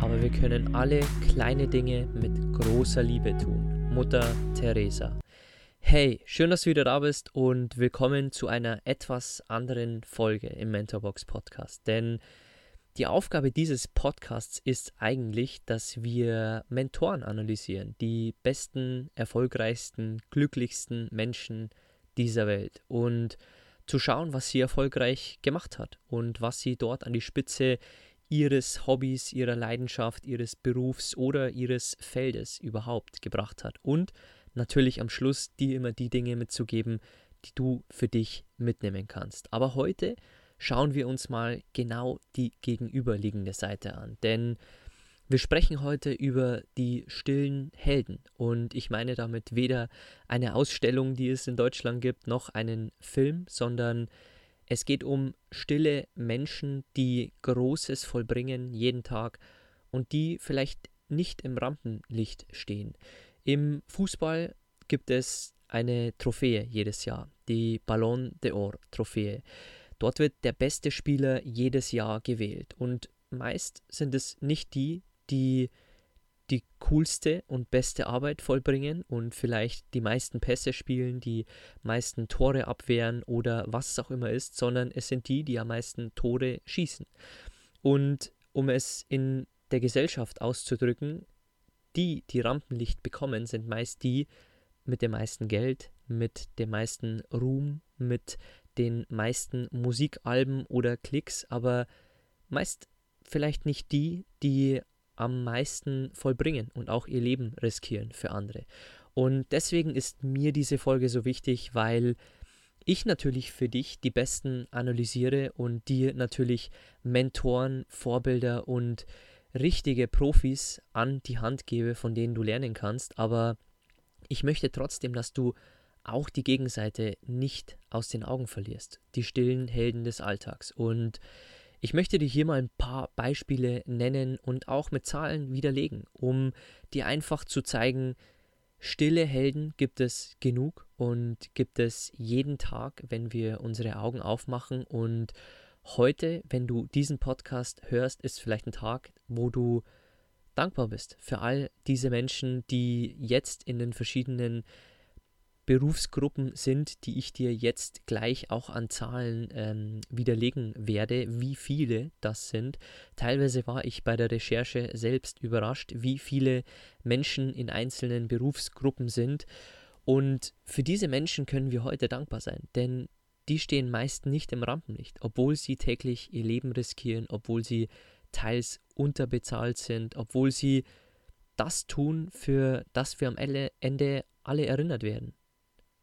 aber wir können alle kleine Dinge mit großer Liebe tun. Mutter Teresa. Hey, schön, dass du wieder da bist und willkommen zu einer etwas anderen Folge im Mentorbox Podcast. Denn die Aufgabe dieses Podcasts ist eigentlich, dass wir Mentoren analysieren, die besten, erfolgreichsten, glücklichsten Menschen dieser Welt und zu schauen, was sie erfolgreich gemacht hat und was sie dort an die Spitze ihres Hobbys, ihrer Leidenschaft, ihres Berufs oder ihres Feldes überhaupt gebracht hat. Und natürlich am Schluss dir immer die Dinge mitzugeben, die du für dich mitnehmen kannst. Aber heute schauen wir uns mal genau die gegenüberliegende Seite an. Denn wir sprechen heute über die stillen Helden. Und ich meine damit weder eine Ausstellung, die es in Deutschland gibt, noch einen Film, sondern es geht um stille Menschen, die Großes vollbringen jeden Tag und die vielleicht nicht im Rampenlicht stehen. Im Fußball gibt es eine Trophäe jedes Jahr, die Ballon d'Or Trophäe. Dort wird der beste Spieler jedes Jahr gewählt und meist sind es nicht die, die die coolste und beste Arbeit vollbringen und vielleicht die meisten Pässe spielen, die meisten Tore abwehren oder was es auch immer ist, sondern es sind die, die am meisten Tore schießen. Und um es in der Gesellschaft auszudrücken, die, die Rampenlicht bekommen, sind meist die mit dem meisten Geld, mit dem meisten Ruhm, mit den meisten Musikalben oder Klicks, aber meist vielleicht nicht die, die am meisten vollbringen und auch ihr Leben riskieren für andere. Und deswegen ist mir diese Folge so wichtig, weil ich natürlich für dich die Besten analysiere und dir natürlich Mentoren, Vorbilder und richtige Profis an die Hand gebe, von denen du lernen kannst. Aber ich möchte trotzdem, dass du auch die Gegenseite nicht aus den Augen verlierst. Die stillen Helden des Alltags. Und ich möchte dir hier mal ein paar Beispiele nennen und auch mit Zahlen widerlegen, um dir einfach zu zeigen, stille Helden gibt es genug und gibt es jeden Tag, wenn wir unsere Augen aufmachen. Und heute, wenn du diesen Podcast hörst, ist vielleicht ein Tag, wo du dankbar bist für all diese Menschen, die jetzt in den verschiedenen Berufsgruppen sind, die ich dir jetzt gleich auch an Zahlen ähm, widerlegen werde, wie viele das sind. Teilweise war ich bei der Recherche selbst überrascht, wie viele Menschen in einzelnen Berufsgruppen sind. Und für diese Menschen können wir heute dankbar sein, denn die stehen meist nicht im Rampenlicht, obwohl sie täglich ihr Leben riskieren, obwohl sie teils unterbezahlt sind, obwohl sie das tun, für das wir am Ende alle erinnert werden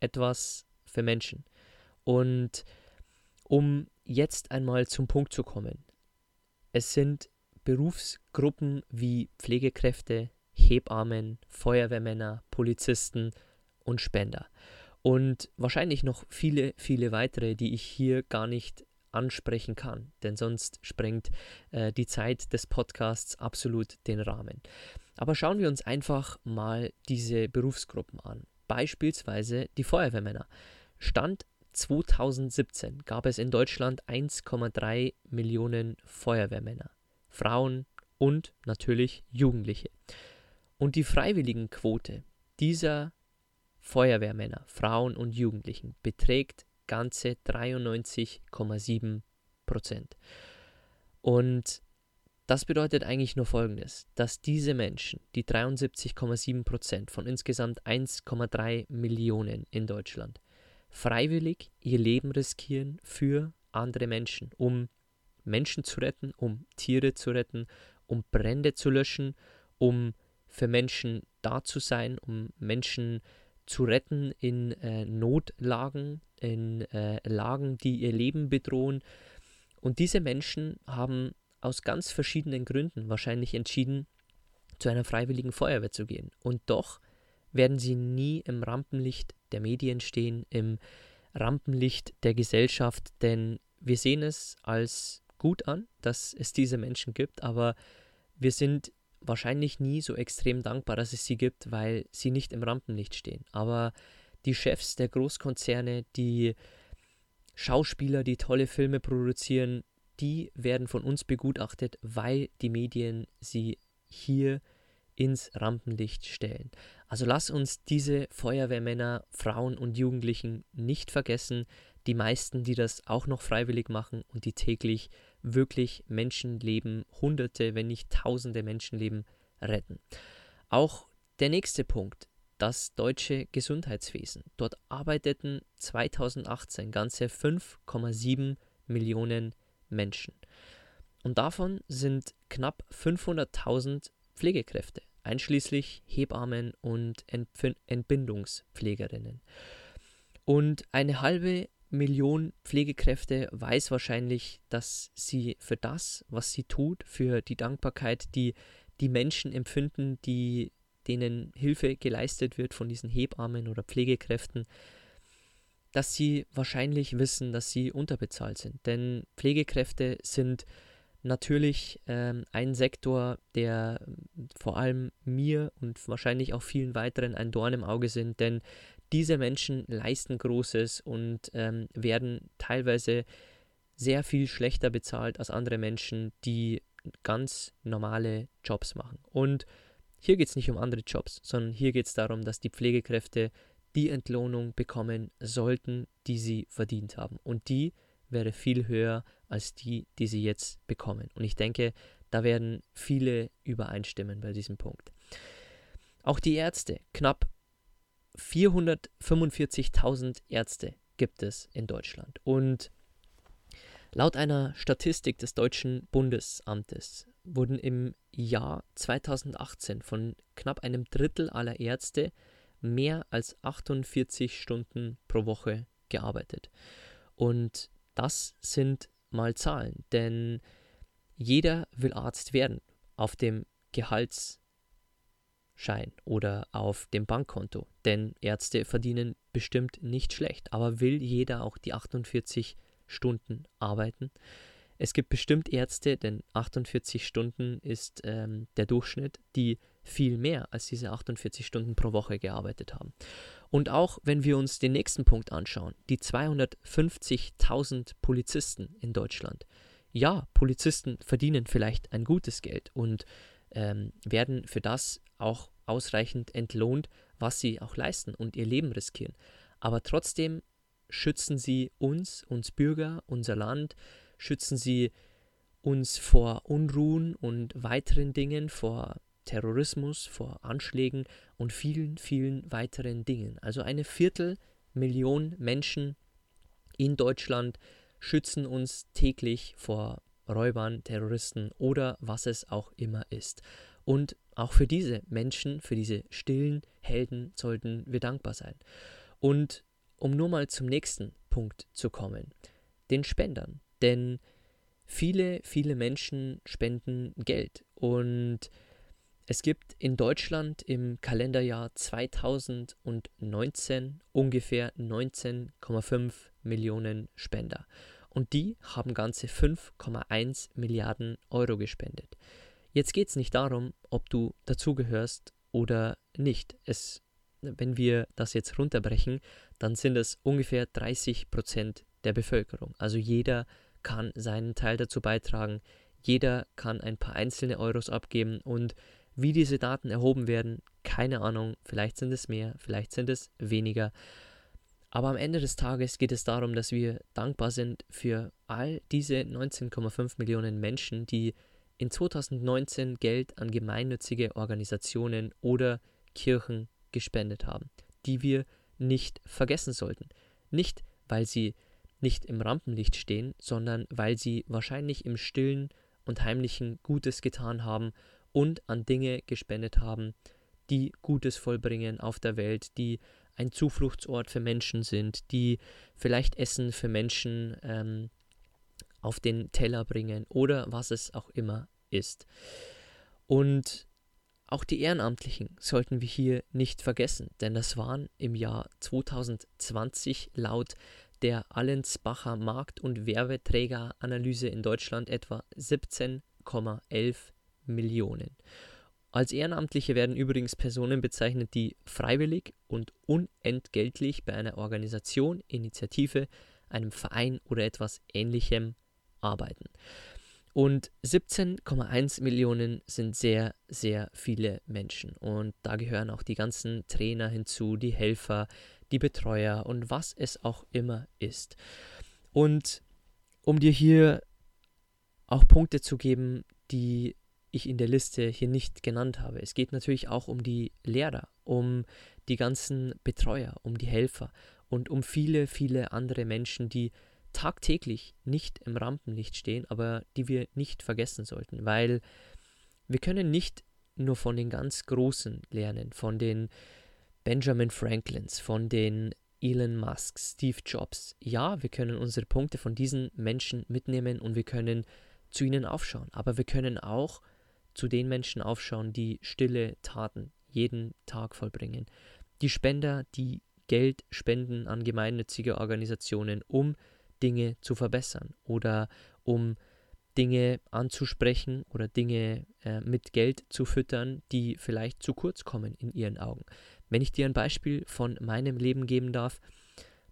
etwas für Menschen. Und um jetzt einmal zum Punkt zu kommen, es sind Berufsgruppen wie Pflegekräfte, Hebammen, Feuerwehrmänner, Polizisten und Spender. Und wahrscheinlich noch viele, viele weitere, die ich hier gar nicht ansprechen kann, denn sonst sprengt äh, die Zeit des Podcasts absolut den Rahmen. Aber schauen wir uns einfach mal diese Berufsgruppen an beispielsweise die Feuerwehrmänner. Stand 2017 gab es in Deutschland 1,3 Millionen Feuerwehrmänner, Frauen und natürlich Jugendliche. Und die Freiwilligenquote dieser Feuerwehrmänner, Frauen und Jugendlichen beträgt ganze 93,7 Prozent. Und das bedeutet eigentlich nur Folgendes, dass diese Menschen, die 73,7 Prozent von insgesamt 1,3 Millionen in Deutschland, freiwillig ihr Leben riskieren für andere Menschen, um Menschen zu retten, um Tiere zu retten, um Brände zu löschen, um für Menschen da zu sein, um Menschen zu retten in äh, Notlagen, in äh, Lagen, die ihr Leben bedrohen. Und diese Menschen haben aus ganz verschiedenen Gründen wahrscheinlich entschieden, zu einer freiwilligen Feuerwehr zu gehen. Und doch werden sie nie im Rampenlicht der Medien stehen, im Rampenlicht der Gesellschaft, denn wir sehen es als gut an, dass es diese Menschen gibt, aber wir sind wahrscheinlich nie so extrem dankbar, dass es sie gibt, weil sie nicht im Rampenlicht stehen. Aber die Chefs der Großkonzerne, die Schauspieler, die tolle Filme produzieren, die werden von uns begutachtet, weil die Medien sie hier ins Rampenlicht stellen. Also lass uns diese Feuerwehrmänner, Frauen und Jugendlichen nicht vergessen, die meisten, die das auch noch freiwillig machen und die täglich wirklich Menschenleben, Hunderte, wenn nicht Tausende Menschenleben retten. Auch der nächste Punkt, das deutsche Gesundheitswesen. Dort arbeiteten 2018 ganze 5,7 Millionen Menschen. Und davon sind knapp 500.000 Pflegekräfte, einschließlich Hebammen und Entbindungspflegerinnen. Und eine halbe Million Pflegekräfte weiß wahrscheinlich, dass sie für das, was sie tut, für die Dankbarkeit, die die Menschen empfinden, die denen Hilfe geleistet wird von diesen Hebammen oder Pflegekräften, dass sie wahrscheinlich wissen, dass sie unterbezahlt sind. Denn Pflegekräfte sind natürlich ähm, ein Sektor, der vor allem mir und wahrscheinlich auch vielen weiteren ein Dorn im Auge sind, denn diese Menschen leisten Großes und ähm, werden teilweise sehr viel schlechter bezahlt als andere Menschen, die ganz normale Jobs machen. Und hier geht es nicht um andere Jobs, sondern hier geht es darum, dass die Pflegekräfte die Entlohnung bekommen sollten, die sie verdient haben. Und die wäre viel höher als die, die sie jetzt bekommen. Und ich denke, da werden viele übereinstimmen bei diesem Punkt. Auch die Ärzte, knapp 445.000 Ärzte gibt es in Deutschland. Und laut einer Statistik des Deutschen Bundesamtes wurden im Jahr 2018 von knapp einem Drittel aller Ärzte mehr als 48 Stunden pro Woche gearbeitet. Und das sind mal Zahlen, denn jeder will Arzt werden auf dem Gehalts Schein oder auf dem Bankkonto. Denn Ärzte verdienen bestimmt nicht schlecht. Aber will jeder auch die 48 Stunden arbeiten? Es gibt bestimmt Ärzte, denn 48 Stunden ist ähm, der Durchschnitt, die viel mehr als diese 48 Stunden pro Woche gearbeitet haben. Und auch wenn wir uns den nächsten Punkt anschauen, die 250.000 Polizisten in Deutschland. Ja, Polizisten verdienen vielleicht ein gutes Geld und ähm, werden für das auch ausreichend entlohnt, was sie auch leisten und ihr Leben riskieren. Aber trotzdem schützen sie uns, uns Bürger, unser Land, schützen sie uns vor Unruhen und weiteren Dingen, vor Terrorismus, vor Anschlägen und vielen, vielen weiteren Dingen. Also eine Viertelmillion Menschen in Deutschland schützen uns täglich vor Räubern, Terroristen oder was es auch immer ist. Und auch für diese Menschen, für diese stillen Helden sollten wir dankbar sein. Und um nur mal zum nächsten Punkt zu kommen, den Spendern. Denn viele, viele Menschen spenden Geld. Und es gibt in Deutschland im Kalenderjahr 2019 ungefähr 19,5 Millionen Spender. Und die haben ganze 5,1 Milliarden Euro gespendet. Jetzt geht es nicht darum, ob du dazugehörst oder nicht. Es, wenn wir das jetzt runterbrechen, dann sind es ungefähr 30 Prozent der Bevölkerung. Also jeder kann seinen Teil dazu beitragen, jeder kann ein paar einzelne Euros abgeben und wie diese Daten erhoben werden, keine Ahnung, vielleicht sind es mehr, vielleicht sind es weniger. Aber am Ende des Tages geht es darum, dass wir dankbar sind für all diese 19,5 Millionen Menschen, die in 2019 Geld an gemeinnützige Organisationen oder Kirchen gespendet haben, die wir nicht vergessen sollten. Nicht, weil sie nicht im Rampenlicht stehen, sondern weil sie wahrscheinlich im stillen und heimlichen Gutes getan haben und an Dinge gespendet haben, die Gutes vollbringen auf der Welt, die ein Zufluchtsort für Menschen sind, die vielleicht Essen für Menschen ähm, auf den Teller bringen oder was es auch immer ist. Und auch die Ehrenamtlichen sollten wir hier nicht vergessen, denn das waren im Jahr 2020 laut der Allensbacher Markt- und Werbeträgeranalyse in Deutschland etwa 17,11 Millionen. Als Ehrenamtliche werden übrigens Personen bezeichnet, die freiwillig und unentgeltlich bei einer Organisation, Initiative, einem Verein oder etwas Ähnlichem arbeiten. Und 17,1 Millionen sind sehr, sehr viele Menschen. Und da gehören auch die ganzen Trainer hinzu, die Helfer, die Betreuer und was es auch immer ist. Und um dir hier auch Punkte zu geben, die ich in der Liste hier nicht genannt habe. Es geht natürlich auch um die Lehrer, um die ganzen Betreuer, um die Helfer und um viele, viele andere Menschen, die tagtäglich nicht im Rampenlicht stehen, aber die wir nicht vergessen sollten, weil wir können nicht nur von den ganz Großen lernen, von den Benjamin Franklins, von den Elon Musk, Steve Jobs. Ja, wir können unsere Punkte von diesen Menschen mitnehmen und wir können zu ihnen aufschauen, aber wir können auch zu den Menschen aufschauen, die stille Taten jeden Tag vollbringen. Die Spender, die Geld spenden an gemeinnützige Organisationen, um Dinge zu verbessern oder um Dinge anzusprechen oder Dinge äh, mit Geld zu füttern, die vielleicht zu kurz kommen in ihren Augen. Wenn ich dir ein Beispiel von meinem Leben geben darf,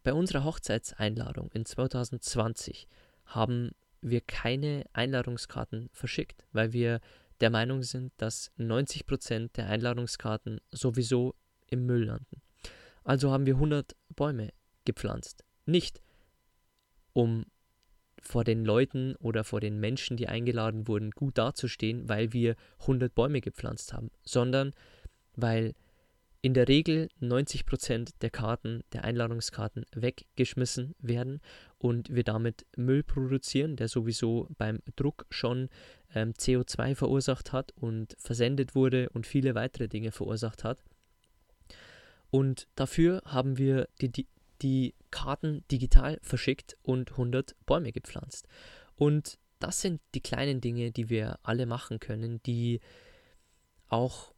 bei unserer Hochzeitseinladung in 2020 haben wir keine Einladungskarten verschickt, weil wir der Meinung sind, dass 90% der Einladungskarten sowieso im Müll landen. Also haben wir 100 Bäume gepflanzt. Nicht um vor den Leuten oder vor den Menschen, die eingeladen wurden, gut dazustehen, weil wir 100 Bäume gepflanzt haben, sondern weil in der Regel 90% der Karten, der Einladungskarten weggeschmissen werden und wir damit Müll produzieren, der sowieso beim Druck schon ähm, CO2 verursacht hat und versendet wurde und viele weitere Dinge verursacht hat. Und dafür haben wir die, die, die Karten digital verschickt und 100 Bäume gepflanzt. Und das sind die kleinen Dinge, die wir alle machen können, die auch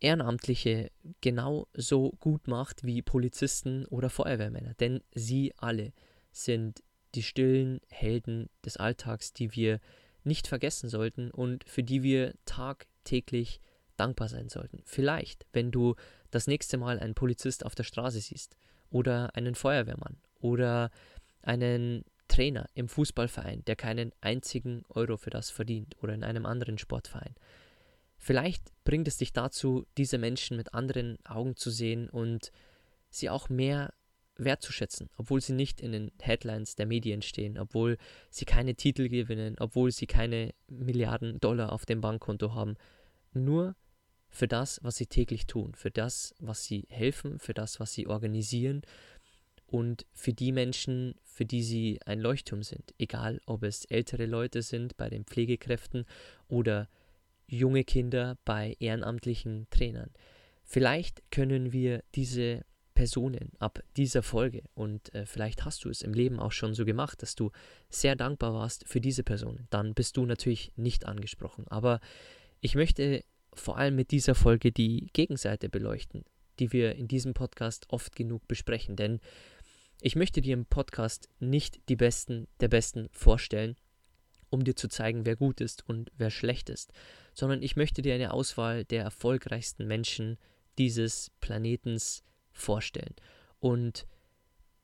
Ehrenamtliche genauso gut macht wie Polizisten oder Feuerwehrmänner. Denn sie alle sind die stillen Helden des Alltags, die wir nicht vergessen sollten und für die wir tagtäglich dankbar sein sollten. Vielleicht, wenn du das nächste Mal einen Polizist auf der Straße siehst oder einen Feuerwehrmann oder einen Trainer im Fußballverein, der keinen einzigen Euro für das verdient oder in einem anderen Sportverein. Vielleicht bringt es dich dazu, diese Menschen mit anderen Augen zu sehen und sie auch mehr wertzuschätzen, obwohl sie nicht in den Headlines der Medien stehen, obwohl sie keine Titel gewinnen, obwohl sie keine Milliarden Dollar auf dem Bankkonto haben. Nur für das, was sie täglich tun, für das, was sie helfen, für das, was sie organisieren und für die Menschen, für die sie ein Leuchtturm sind. Egal, ob es ältere Leute sind bei den Pflegekräften oder junge Kinder bei ehrenamtlichen Trainern. Vielleicht können wir diese Personen ab dieser Folge und äh, vielleicht hast du es im Leben auch schon so gemacht, dass du sehr dankbar warst für diese Personen. Dann bist du natürlich nicht angesprochen. Aber ich möchte vor allem mit dieser Folge die Gegenseite beleuchten, die wir in diesem Podcast oft genug besprechen. Denn ich möchte dir im Podcast nicht die Besten der Besten vorstellen, um dir zu zeigen, wer gut ist und wer schlecht ist, sondern ich möchte dir eine Auswahl der erfolgreichsten Menschen dieses Planetens vorstellen und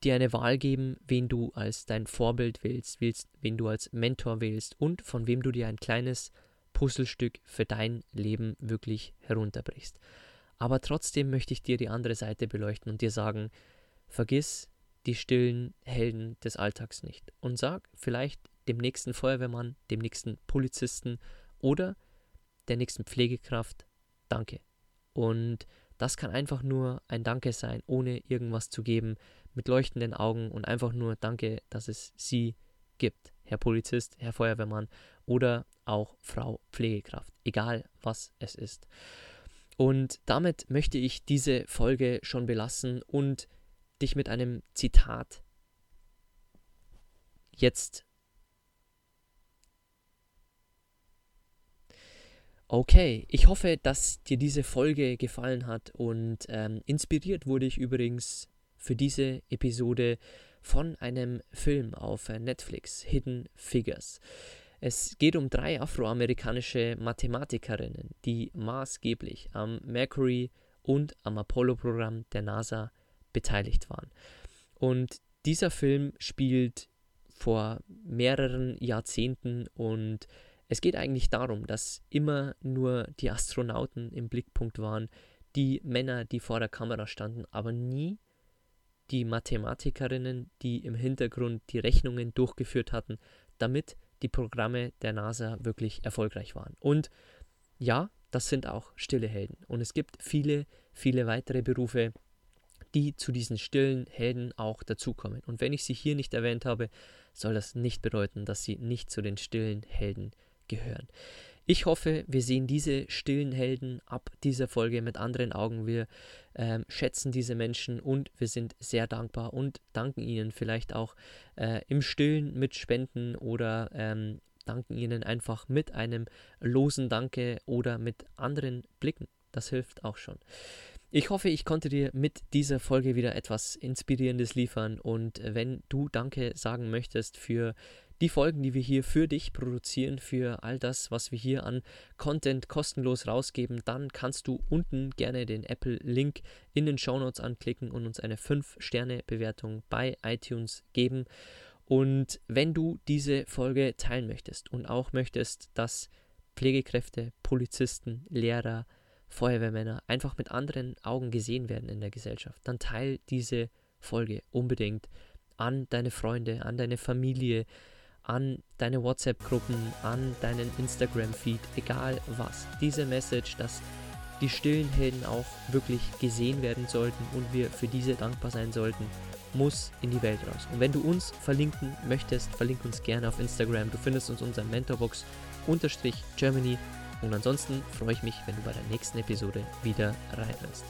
dir eine Wahl geben, wen du als dein Vorbild wählst, wählst, wen du als Mentor wählst und von wem du dir ein kleines Puzzlestück für dein Leben wirklich herunterbrichst. Aber trotzdem möchte ich dir die andere Seite beleuchten und dir sagen, vergiss die stillen Helden des Alltags nicht und sag vielleicht dem nächsten Feuerwehrmann, dem nächsten Polizisten oder der nächsten Pflegekraft Danke. Und das kann einfach nur ein Danke sein, ohne irgendwas zu geben, mit leuchtenden Augen und einfach nur Danke, dass es sie gibt. Herr Polizist, Herr Feuerwehrmann oder auch Frau Pflegekraft, egal was es ist. Und damit möchte ich diese Folge schon belassen und dich mit einem Zitat jetzt Okay, ich hoffe, dass dir diese Folge gefallen hat und ähm, inspiriert wurde ich übrigens für diese Episode von einem Film auf Netflix, Hidden Figures. Es geht um drei afroamerikanische Mathematikerinnen, die maßgeblich am Mercury und am Apollo-Programm der NASA beteiligt waren. Und dieser Film spielt vor mehreren Jahrzehnten und es geht eigentlich darum, dass immer nur die Astronauten im Blickpunkt waren, die Männer, die vor der Kamera standen, aber nie die Mathematikerinnen, die im Hintergrund die Rechnungen durchgeführt hatten, damit die Programme der NASA wirklich erfolgreich waren. Und ja, das sind auch stille Helden. Und es gibt viele, viele weitere Berufe, die zu diesen stillen Helden auch dazukommen. Und wenn ich sie hier nicht erwähnt habe, soll das nicht bedeuten, dass sie nicht zu den stillen Helden gehören. Ich hoffe, wir sehen diese stillen Helden ab dieser Folge mit anderen Augen. Wir ähm, schätzen diese Menschen und wir sind sehr dankbar und danken ihnen vielleicht auch äh, im Stillen mit Spenden oder ähm, danken ihnen einfach mit einem losen Danke oder mit anderen Blicken. Das hilft auch schon. Ich hoffe, ich konnte dir mit dieser Folge wieder etwas Inspirierendes liefern und wenn du Danke sagen möchtest für die Folgen, die wir hier für dich produzieren, für all das, was wir hier an Content kostenlos rausgeben, dann kannst du unten gerne den Apple-Link in den Show Notes anklicken und uns eine 5-Sterne-Bewertung bei iTunes geben. Und wenn du diese Folge teilen möchtest und auch möchtest, dass Pflegekräfte, Polizisten, Lehrer, Feuerwehrmänner einfach mit anderen Augen gesehen werden in der Gesellschaft, dann teile diese Folge unbedingt an deine Freunde, an deine Familie, an deine WhatsApp-Gruppen, an deinen Instagram-Feed, egal was. Diese Message, dass die stillen Helden auch wirklich gesehen werden sollten und wir für diese dankbar sein sollten, muss in die Welt raus. Und wenn du uns verlinken möchtest, verlink uns gerne auf Instagram. Du findest uns unter Mentorbox-Germany. Und ansonsten freue ich mich, wenn du bei der nächsten Episode wieder reinhörst.